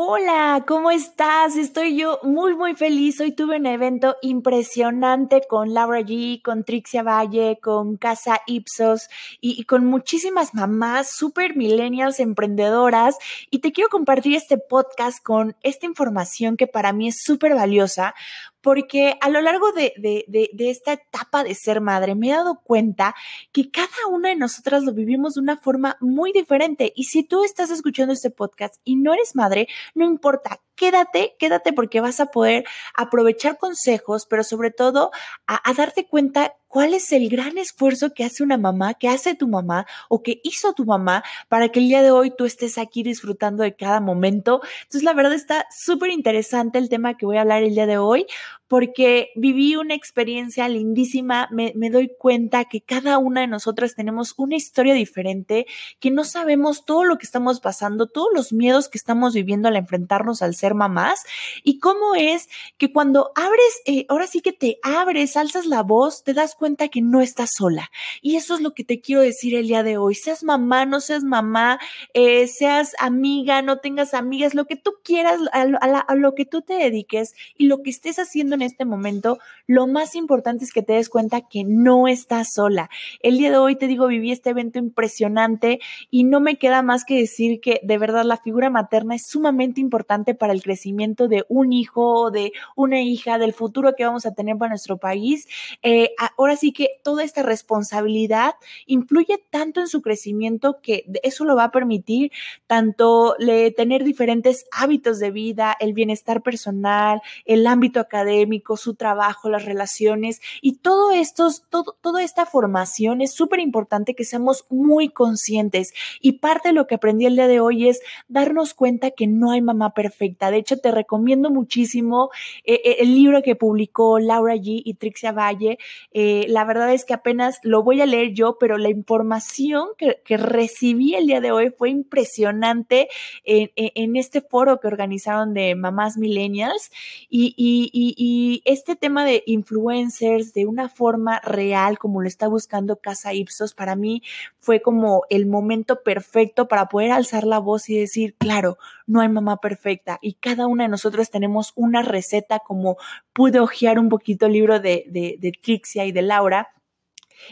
Hola, ¿cómo estás? Estoy yo muy, muy feliz. Hoy tuve un evento impresionante con Laura G, con Trixia Valle, con Casa Ipsos y, con muchísimas mamás super millennials emprendedoras. Y te quiero compartir este podcast con esta información que para mí es súper valiosa porque a lo largo de, esta etapa de ser madre me he dado cuenta que cada una de nosotras lo vivimos de una forma muy diferente. Y si tú estás escuchando este podcast y no eres madre, no importa, quédate, quédate porque vas a poder aprovechar consejos, pero sobre todo a, darte cuenta cuál es el gran esfuerzo que hace una mamá, que hace tu mamá o que hizo tu mamá para que el día de hoy tú estés aquí disfrutando de cada momento. Entonces, la verdad está súper interesante el tema que voy a hablar el día de hoy porque viví una experiencia lindísima, me, me, doy cuenta que cada una de nosotras tenemos una historia diferente, que no sabemos todo lo que estamos pasando, todos los miedos que estamos viviendo al enfrentarnos al ser mamás y cómo es que cuando abres, eh, ahora sí que te abres, alzas la voz, te das cuenta que no estás sola. Y eso es lo que te quiero decir el día de hoy. Seas mamá, no seas mamá, eh, seas amiga, no tengas amigas, lo que tú quieras, a, a lo que tú te dediques y lo que estés haciendo en este momento, lo más importante es que te des cuenta que no estás sola. El día de hoy te digo, viví este evento impresionante y no me queda más que decir que de verdad la figura materna es sumamente importante para el crecimiento de un hijo, de una hija, del futuro que vamos a tener para nuestro país. Eh, ahora sí que toda esta responsabilidad influye tanto en su crecimiento que eso lo va a permitir tanto le, tener diferentes hábitos de vida, el bienestar personal, el ámbito académico, su trabajo, las relaciones y todo esto, todo, toda esta formación es súper importante que seamos muy conscientes y parte de lo que aprendí el día de hoy es darnos cuenta que no hay mamá perfecta. De hecho, te recomiendo muchísimo eh, eh, el libro que publicó Laura G y Trixia Valle. Eh, la verdad es que apenas lo voy a leer yo, pero la información que, que recibí el día de hoy fue impresionante en, en, este foro que organizaron de mamás millennials y, y, y, y este tema de influencers de una forma real, como lo está buscando Casa Ipsos, para mí fue como el momento perfecto para poder alzar la voz y decir, claro, no hay mamá perfecta y cada una de nosotros tenemos una receta como pude hojear un poquito el libro de, de, de Trixia y de Laura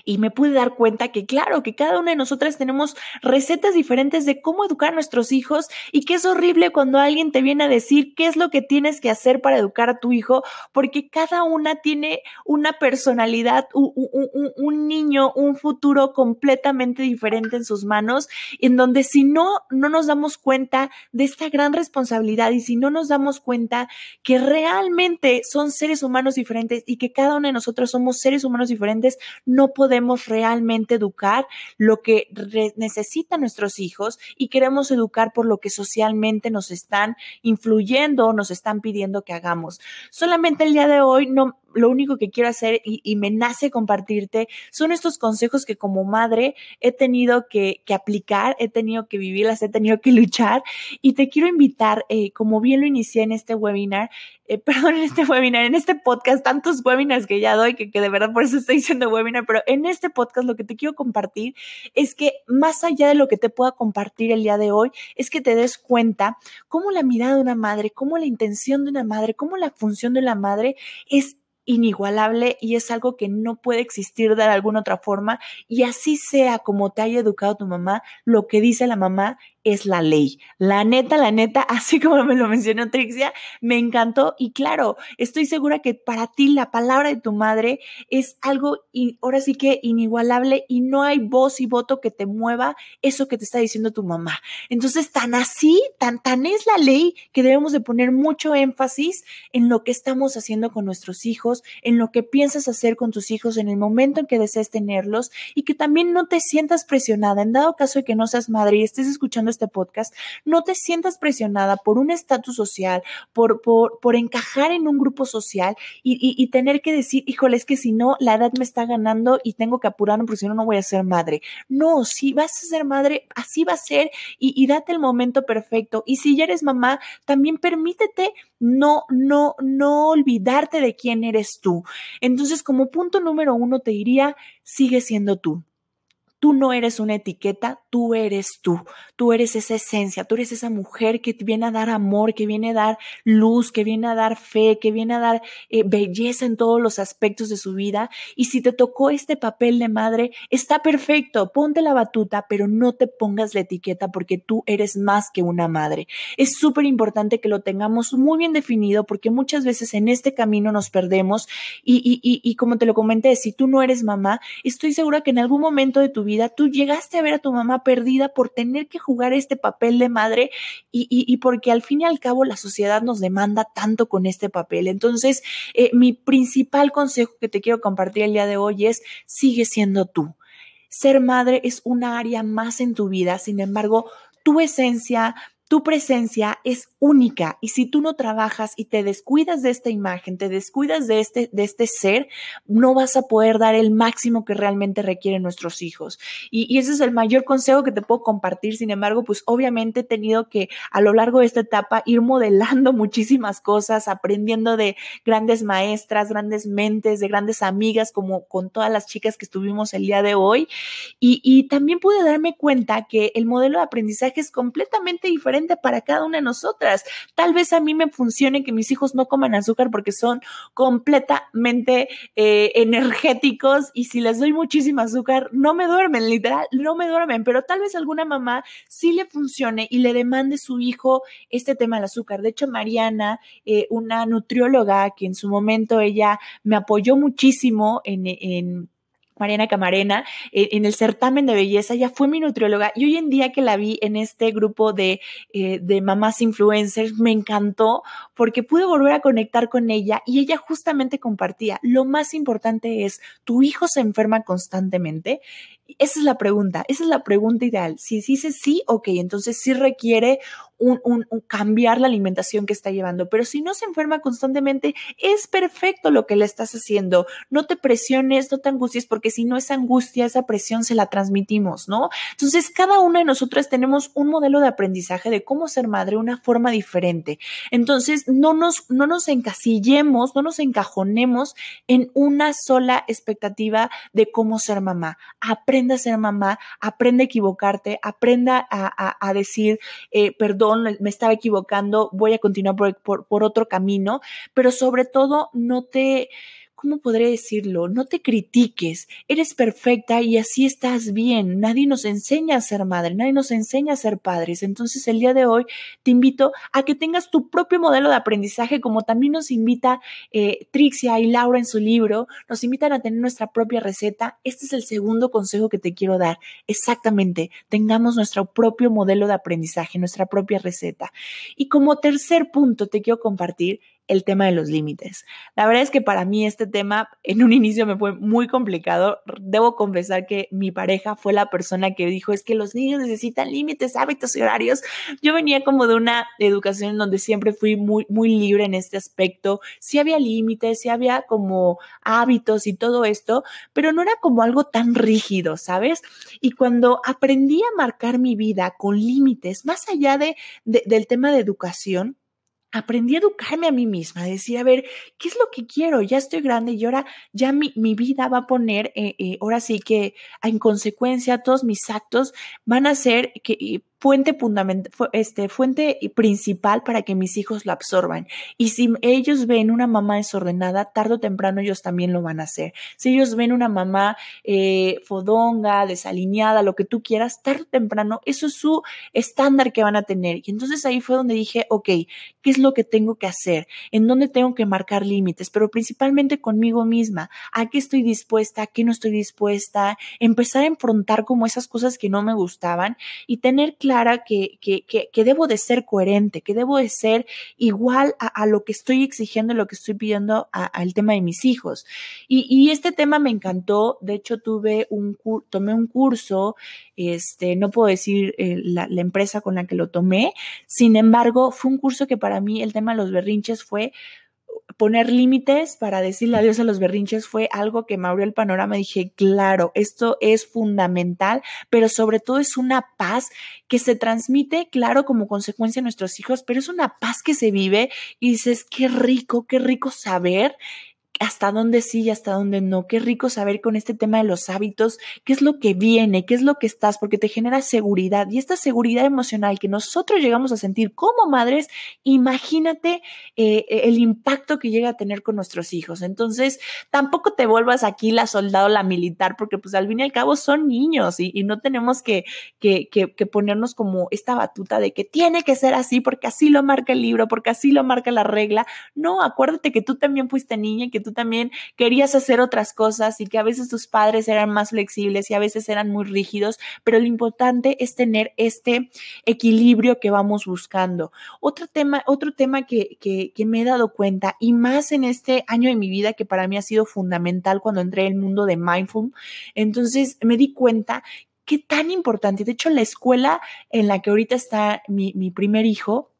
y me pude dar cuenta que claro, que cada una de nosotras tenemos recetas diferentes de cómo educar a nuestros hijos y que es horrible cuando alguien te viene a decir qué es lo que tienes que hacer para educar a tu hijo, porque cada una tiene una personalidad, un, un, un niño, un futuro completamente diferente en sus manos, en donde si no, no nos damos cuenta de esta gran responsabilidad y si no nos damos cuenta que realmente son seres humanos diferentes y que cada uno de nosotros somos seres humanos diferentes, no podemos realmente educar lo que necesitan nuestros hijos y queremos educar por lo que socialmente nos están influyendo o nos están pidiendo que hagamos. Solamente el día de hoy no lo único que quiero hacer y, me nace compartirte son estos consejos que como madre he tenido que, aplicar, he tenido que vivirlas, he tenido que luchar. Y te quiero invitar, eh, como bien lo inicié en este webinar, eh, perdón, en este webinar, en este podcast, tantos webinars que ya doy, que, que de verdad por eso estoy diciendo webinar, pero en este podcast lo que te quiero compartir es que más allá de lo que te pueda compartir el día de hoy, es que te des cuenta cómo la mirada de una madre, cómo la intención de una madre, cómo la función de la madre es inigualable y es algo que no puede existir de alguna otra forma. Y así sea como te haya educado tu mamá, lo que dice la mamá es la ley. La neta, la neta, así como me lo mencionó Trixia, me encantó y claro, estoy segura que para ti la palabra de tu madre es algo y ahora sí que inigualable y no hay voz y voto que te mueva eso que te está diciendo tu mamá. Entonces, tan así, tan tan es la ley que debemos de poner mucho énfasis en lo que estamos haciendo con nuestros hijos, en lo que piensas hacer con tus hijos en el momento en que desees tenerlos y que también no te sientas presionada en dado caso de que no seas madre y estés escuchando este podcast, no te sientas presionada por un estatus social, por, por, por, encajar en un grupo social y, y, tener que decir, híjole, es que si no, la edad me está ganando y tengo que apurarme porque si no, no voy a ser madre. No, si vas a ser madre, así va a ser y, y date el momento perfecto. Y si ya eres mamá, también permítete no, no, no olvidarte de quién eres tú. Entonces, como punto número uno, te diría, sigue siendo tú. Tú no eres una etiqueta, tú eres tú. Tú eres esa esencia, tú eres esa mujer que viene a dar amor, que viene a dar luz, que viene a dar fe, que viene a dar eh, belleza en todos los aspectos de su vida. Y si te tocó este papel de madre, está perfecto, ponte la batuta, pero no te pongas la etiqueta porque tú eres más que una madre. Es súper importante que lo tengamos muy bien definido porque muchas veces en este camino nos perdemos y, y, y, y como te lo comenté, si tú no eres mamá, estoy segura que en algún momento de tu vida tú llegaste a ver a tu mamá perdida por tener que jugar este papel de madre y, porque al fin y al cabo la sociedad nos demanda tanto con este papel. Entonces, eh, mi principal consejo que te quiero compartir el día de hoy es, sigue siendo tú. Ser madre es una área más en tu vida, sin embargo, tu esencia, tu presencia es única y si tú no trabajas y te descuidas de esta imagen, te descuidas de este, de este ser, no vas a poder dar el máximo que realmente requieren nuestros hijos. Y, y, ese es el mayor consejo que te puedo compartir. Sin embargo, pues obviamente he tenido que a lo largo de esta etapa ir modelando muchísimas cosas, aprendiendo de grandes maestras, grandes mentes, de grandes amigas, como con todas las chicas que estuvimos el día de hoy. Y, y también pude darme cuenta que el modelo de aprendizaje es completamente diferente para cada una de nosotras. Tal vez a mí me funcione que mis hijos no coman azúcar porque son completamente eh, energéticos y si les doy muchísimo azúcar no me duermen, literal, no me duermen, pero tal vez alguna mamá sí le funcione y le demande su hijo este tema del azúcar. De hecho, Mariana, eh, una nutrióloga que en su momento ella me apoyó muchísimo en Mariana Camarena, eh, en el certamen de belleza, ella fue mi nutrióloga y hoy en día que la vi en este grupo de, eh, de mamás influencers, me encantó porque pude volver a conectar con ella y ella justamente compartía, lo más importante es, ¿tu hijo se enferma constantemente? Esa es la pregunta, esa es la pregunta ideal. Si dice sí, ok, entonces sí requiere un, cambiar la alimentación que está llevando, pero si no se enferma constantemente, es perfecto lo que le estás haciendo. No te presiones, no te angusties, porque si no esa angustia, esa presión se la transmitimos, ¿no? Entonces, cada una de nosotras tenemos un modelo de aprendizaje de cómo ser madre, una forma diferente. Entonces, no nos, no nos encasillemos, no nos encajonemos en una sola expectativa de cómo ser mamá. Aprenda a ser mamá, aprende a equivocarte, aprenda a, decir, eh, perdón, me estaba equivocando, voy a continuar por, por otro camino, pero sobre todo no te ¿cómo podré decirlo? No te critiques, eres perfecta y así estás bien. Nadie nos enseña a ser madre, nadie nos enseña a ser padres. Entonces el día de hoy te invito a que tengas tu propio modelo de aprendizaje, como también nos invita eh, Trixia y Laura en su libro, nos invitan a tener nuestra propia receta. Este es el segundo consejo que te quiero dar. Exactamente, tengamos nuestro propio modelo de aprendizaje, nuestra propia receta. Y como tercer punto te quiero compartir el tema de los límites. La verdad es que para mí este tema en un inicio me fue muy complicado. Debo confesar que mi pareja fue la persona que dijo es que los niños necesitan límites, hábitos y horarios. Yo venía como de una educación en donde siempre fui muy, muy libre en este aspecto. Sí había límites, sí había como hábitos y todo esto, pero no era como algo tan rígido, ¿sabes? Y cuando aprendí a marcar mi vida con límites, más allá de, del tema de educación, aprendí a educarme a mí misma, a decir, a ver, ¿qué es lo que quiero? Ya estoy grande y ahora ya mi, mi vida va a poner, eh, eh, ahora sí que en consecuencia todos mis actos van a ser que fuente fundamental, este, fuente principal para que mis hijos lo absorban. Y si ellos ven una mamá desordenada, tarde o temprano ellos también lo van a hacer. Si ellos ven una mamá eh, fodonga, desalineada, lo que tú quieras, tarde o temprano, eso es su estándar que van a tener. Y entonces ahí fue donde dije, ok, ¿qué es lo que tengo que hacer? ¿En dónde tengo que marcar límites? Pero principalmente conmigo misma. ¿A qué estoy dispuesta? ¿A qué no estoy dispuesta? Empezar a enfrentar como esas cosas que no me gustaban y tener claro clara que, que, que, debo de ser coherente, que debo de ser igual a, lo que estoy exigiendo, lo que estoy pidiendo al tema de mis hijos. Y, y, este tema me encantó. De hecho, tuve un, tomé un curso, este, no puedo decir eh, la, la empresa con la que lo tomé. Sin embargo, fue un curso que para mí el tema de los berrinches fue poner límites para decirle adiós a los berrinches fue algo que me el panorama. Dije, claro, esto es fundamental, pero sobre todo es una paz que se transmite, claro, como consecuencia a nuestros hijos, pero es una paz que se vive y dices, qué rico, qué rico saber hasta dónde sí y hasta dónde no. Qué rico saber con este tema de los hábitos, qué es lo que viene, qué es lo que estás, porque te genera seguridad. Y esta seguridad emocional que nosotros llegamos a sentir como madres, imagínate eh, el impacto que llega a tener con nuestros hijos. Entonces, tampoco te vuelvas aquí la soldado, la militar, porque pues al fin y al cabo son niños y, no tenemos que, que, que ponernos como esta batuta de que tiene que ser así porque así lo marca el libro, porque así lo marca la regla. No, acuérdate que tú también fuiste niña y que tú también querías hacer otras cosas y que a veces tus padres eran más flexibles y a veces eran muy rígidos, pero lo importante es tener este equilibrio que vamos buscando. Otro tema, otro tema que, que, me he dado cuenta y más en este año de mi vida que para mí ha sido fundamental cuando entré en el mundo de mindful, entonces me di cuenta qué tan importante. De hecho, la escuela en la que ahorita está mi, mi primer hijo,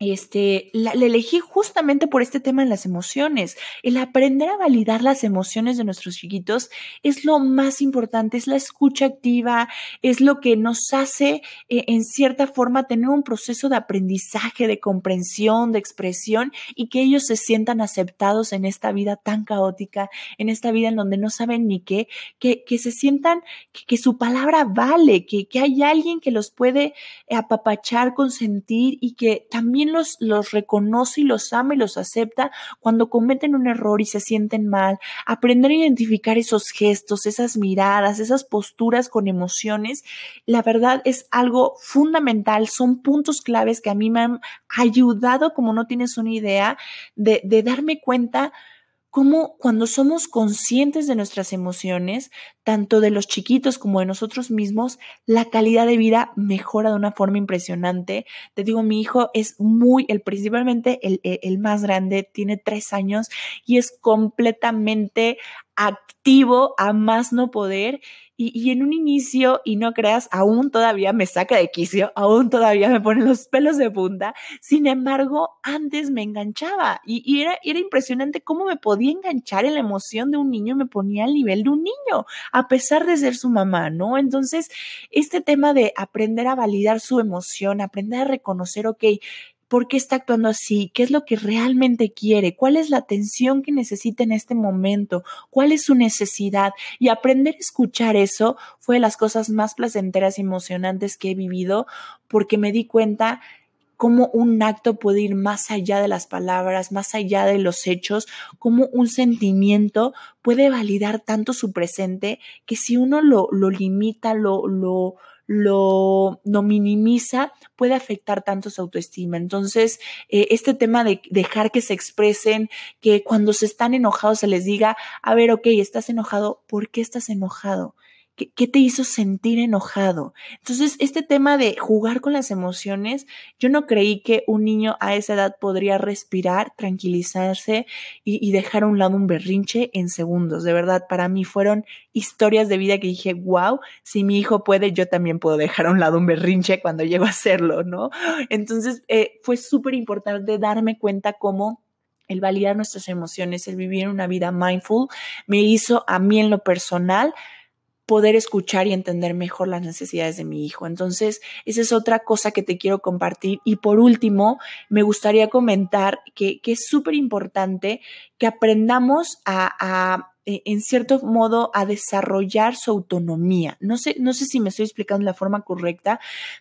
este, la, elegí justamente por este tema en las emociones. El aprender a validar las emociones de nuestros chiquitos es lo más importante, es la escucha activa, es lo que nos hace eh, en cierta forma tener un proceso de aprendizaje, de comprensión, de expresión y que ellos se sientan aceptados en esta vida tan caótica, en esta vida en donde no saben ni qué, que, que se sientan que, su palabra vale, que, que hay alguien que los puede apapachar, consentir y que también los, los reconoce y los ama y los acepta cuando cometen un error y se sienten mal. Aprender a identificar esos gestos, esas miradas, esas posturas con emociones, la verdad es algo fundamental, son puntos claves que a mí me han ayudado, como no tienes una idea, de, de darme cuenta cómo cuando somos conscientes de nuestras emociones, tanto de los chiquitos como de nosotros mismos, la calidad de vida mejora de una forma impresionante. Te digo, mi hijo es muy, el principalmente el, el más grande, tiene tres años y es completamente activo a más no poder y, en un inicio, y no creas, aún todavía me saca de quicio, aún todavía me pone los pelos de punta. Sin embargo, antes me enganchaba y, era, era impresionante cómo me podía enganchar en la emoción de un niño, me ponía al nivel de un niño, pesar de ser su mamá, ¿no? Entonces, este tema de aprender a validar su emoción, aprender a reconocer, ok, por qué está actuando así, qué es lo que realmente quiere, cuál es la atención que necesita en este momento, cuál es su necesidad. Y aprender a escuchar eso fue de las cosas más placenteras y emocionantes que he vivido porque me di cuenta cómo un acto puede ir más allá de las palabras, más allá de los hechos, cómo un sentimiento puede validar tanto su presente que si uno lo, lo limita, lo, lo, lo, minimiza, puede afectar tanto su autoestima. Entonces, eh, este tema de dejar que se expresen, que cuando se están enojados se les diga, a ver, ok, estás enojado, ¿por qué estás enojado? ¿Qué, te hizo sentir enojado? Entonces, este tema de jugar con las emociones, yo no creí que un niño a esa edad podría respirar, tranquilizarse y, dejar a un lado un berrinche en segundos. De verdad, para mí fueron historias de vida que dije, wow, si mi hijo puede, yo también puedo dejar a un lado un berrinche cuando llego a hacerlo, ¿no? Entonces, eh, fue súper importante darme cuenta cómo el validar nuestras emociones, el vivir una vida mindful, me hizo a mí en lo personal poder escuchar y entender mejor las necesidades de mi hijo. Entonces, esa es otra cosa que te quiero compartir. Y por último, me gustaría comentar que, que es súper importante que aprendamos a, a eh, en cierto modo a desarrollar su autonomía. No sé, no sé si me estoy explicando de la forma correcta,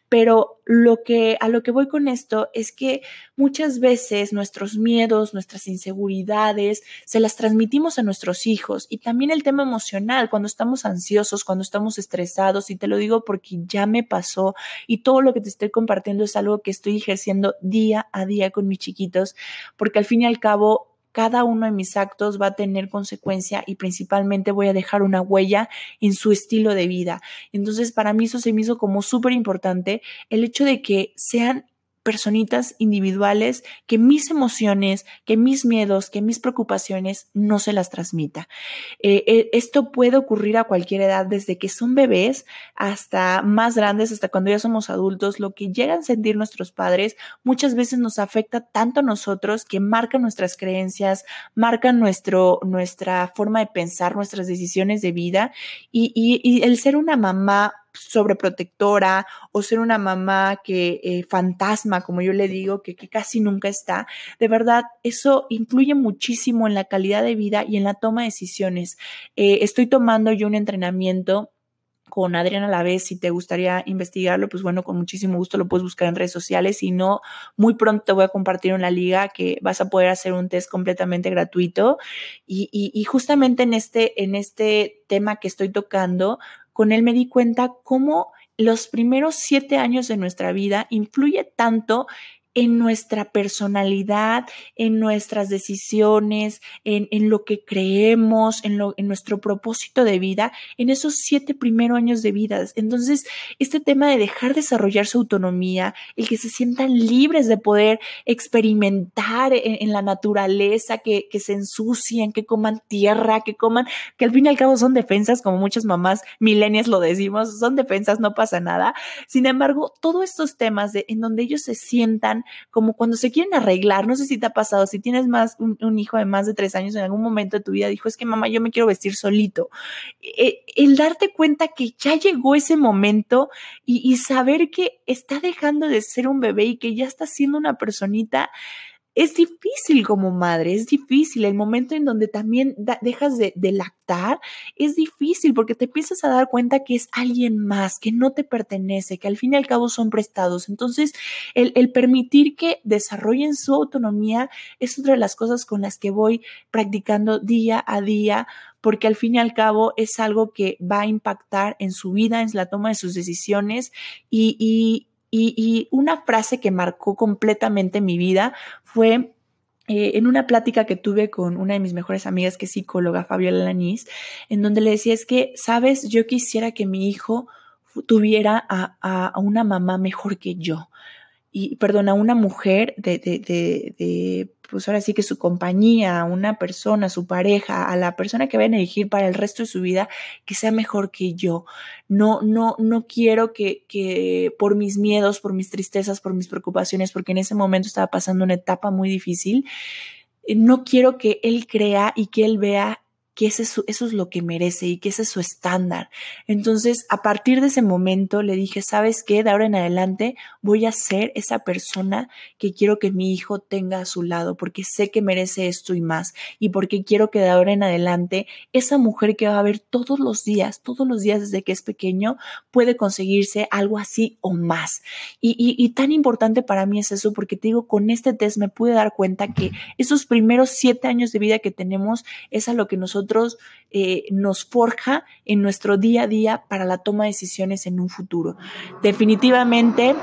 pero lo que, a lo que voy con esto es que muchas veces nuestros miedos, nuestras inseguridades, se las transmitimos a nuestros hijos y también el tema emocional, cuando estamos ansiosos, cuando estamos estresados, y te lo digo porque ya me pasó y todo lo que te estoy compartiendo es algo que estoy ejerciendo día a día con mis chiquitos, porque al fin y al cabo cada uno de mis actos va a tener consecuencia y principalmente voy a dejar una huella en su estilo de vida. Entonces, para mí eso se me hizo como súper importante el hecho de que sean personitas individuales, que mis emociones, que mis miedos, que mis preocupaciones no se las transmita. Eh, eh, esto puede ocurrir a cualquier edad, desde que son bebés hasta más grandes, hasta cuando ya somos adultos. Lo que llegan a sentir nuestros padres muchas veces nos afecta tanto a nosotros que marcan nuestras creencias, marcan nuestro, nuestra forma de pensar, nuestras decisiones de vida y, y el ser una mamá sobreprotectora o ser una mamá que eh, fantasma, como yo le digo, que, casi nunca está, de verdad, eso influye muchísimo en la calidad de vida y en la toma de decisiones. Eh, estoy tomando yo un entrenamiento con Adriana a la vez, si te gustaría investigarlo, pues bueno, con muchísimo gusto lo puedes buscar en redes sociales. Si no, muy pronto te voy a compartir una liga que vas a poder hacer un test completamente gratuito. Y, y justamente en este, en este tema que estoy tocando, con él me di cuenta cómo los primeros siete años de nuestra vida influye tanto en nuestra personalidad, en nuestras decisiones, en, en lo que creemos, en, lo, en nuestro propósito de vida, en esos siete primeros años de vida. Entonces, este tema de dejar desarrollar su autonomía, el que se sientan libres de poder experimentar en, la naturaleza, que, que se ensucien, que coman tierra, que coman, que al fin y al cabo son defensas, como muchas mamás milenias lo decimos, son defensas, no pasa nada. Sin embargo, todos estos temas de, en donde ellos se sientan como cuando se quieren arreglar, no sé si te ha pasado, si tienes más un, hijo de más de tres años en algún momento de tu vida, dijo, es que mamá, yo me quiero vestir solito. Eh, el darte cuenta que ya llegó ese momento y, y saber que está dejando de ser un bebé y que ya está siendo una personita, es difícil como madre, es difícil. El momento en donde también dejas de, lactar es difícil porque te empiezas a dar cuenta que es alguien más, que no te pertenece, que al fin y al cabo son prestados. Entonces, el, el permitir que desarrollen su autonomía es otra de las cosas con las que voy practicando día a día porque al fin y al cabo es algo que va a impactar en su vida, en la toma de sus decisiones y, y, y, una frase que marcó completamente mi vida fue eh, en una plática que tuve con una de mis mejores amigas, que es psicóloga, Fabiola Lanís, en donde le decía, es que, sabes, yo quisiera que mi hijo tuviera a, a una mamá mejor que yo y, perdón, a una mujer de, de, de, de, pues ahora sí que su compañía, una persona, su pareja, a la persona que vayan a elegir para el resto de su vida, que sea mejor que yo. No, no, no quiero que, que por mis miedos, por mis tristezas, por mis preocupaciones, porque en ese momento estaba pasando una etapa muy difícil, eh, no quiero que él crea y que él vea que ese eso es lo que merece y que ese es su estándar. Entonces, a partir de ese momento le dije, ¿sabes qué? De ahora en adelante voy a ser esa persona que quiero que mi hijo tenga a su lado, porque sé que merece esto y más, y porque quiero que de ahora en adelante esa mujer que va a ver todos los días, todos los días desde que es pequeño, puede conseguirse algo así o más. Y, y, y tan importante para mí es eso, porque te digo, con este test me pude dar cuenta que esos primeros siete años de vida que tenemos es a lo que nosotros eh, nos forja en nuestro día a día para la toma de decisiones en un futuro. Definitivamente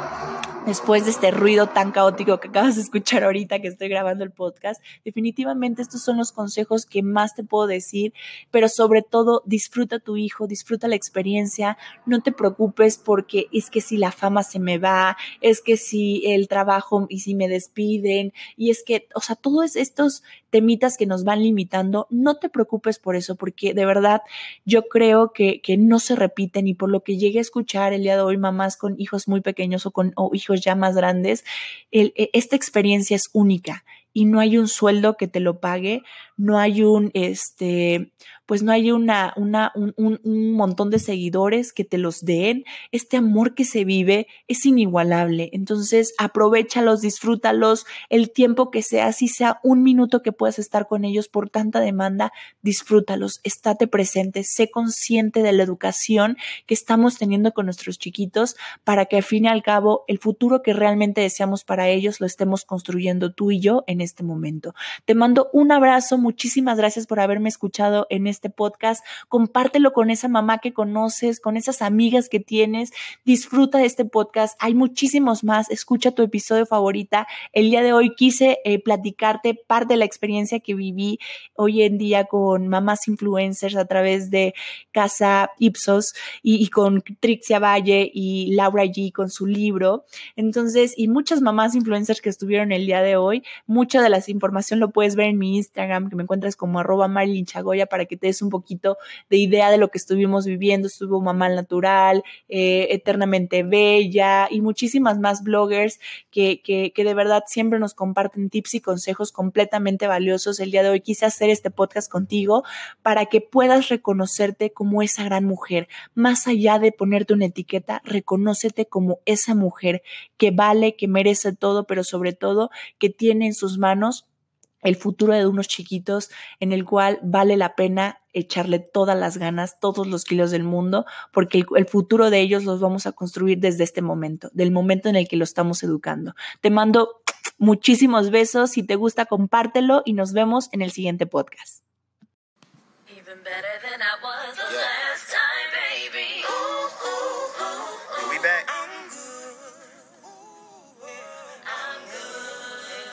después de este ruido tan caótico que acabas de escuchar ahorita que estoy grabando el podcast, definitivamente estos son los consejos que más te puedo decir, pero sobre todo disfruta tu hijo, disfruta la experiencia, no te preocupes porque es que si la fama se me va, es que si el trabajo y si me despiden, y es que, o sea, todos estos temitas que nos van limitando, no te preocupes por eso, porque de verdad yo creo que, que no se repiten y por lo que llegué a escuchar el día de hoy, mamás con hijos muy pequeños o con o hijos ya más grandes, e, esta experiencia es única y no hay un sueldo que te lo pague, no hay un, este, pues no hay una, una, un, un, montón de seguidores que te los den. Este amor que se vive es inigualable. Entonces, aprovechalos, disfrútalos, el tiempo que sea, si sea un minuto que puedas estar con ellos por tanta demanda, disfrútalos, estate presente, sé consciente de la educación que estamos teniendo con nuestros chiquitos para que al fin y al cabo el futuro que realmente deseamos para ellos lo estemos construyendo tú y yo en este momento. Te mando un abrazo, muchísimas gracias por haberme escuchado en este este podcast, compártelo con esa mamá que conoces, con esas amigas que tienes, disfruta de este podcast, hay muchísimos más, escucha tu episodio favorita. El día de hoy quise eh, platicarte parte de la experiencia que viví hoy en día con mamás influencers a través de Casa Ipsos y, con Trixia Valle y Laura G con su libro. Entonces, y muchas mamás influencers que estuvieron el día de hoy, mucha de la información lo puedes ver en mi Instagram, que me encuentras como arroba Marilyn Chagoya para que te des un poquito de idea de lo que estuvimos viviendo. Estuvo Mamá Natural, eh, Eternamente Bella y muchísimas más bloggers que, que, que de verdad siempre nos comparten tips y consejos completamente valiosos. El día de hoy quise hacer este podcast contigo para que puedas reconocerte como esa gran mujer. Más allá de ponerte una etiqueta, reconócete como esa mujer que vale, que merece todo, pero sobre todo que tiene en sus manos el futuro de unos chiquitos en el cual vale la pena echarle todas las ganas, todos los kilos del mundo, porque el, futuro de ellos los vamos a construir desde este momento, del momento en el que lo estamos educando. Te mando muchísimos besos, si te gusta compártelo y nos vemos en el siguiente podcast.